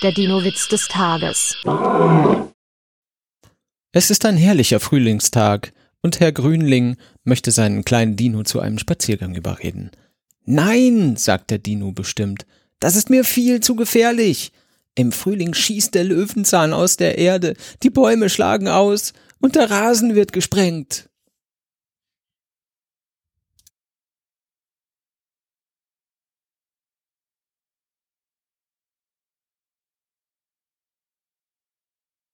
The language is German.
Der Dino-Witz des Tages. Es ist ein herrlicher Frühlingstag und Herr Grünling möchte seinen kleinen Dino zu einem Spaziergang überreden. Nein, sagt der Dino bestimmt, das ist mir viel zu gefährlich. Im Frühling schießt der Löwenzahn aus der Erde, die Bäume schlagen aus und der Rasen wird gesprengt.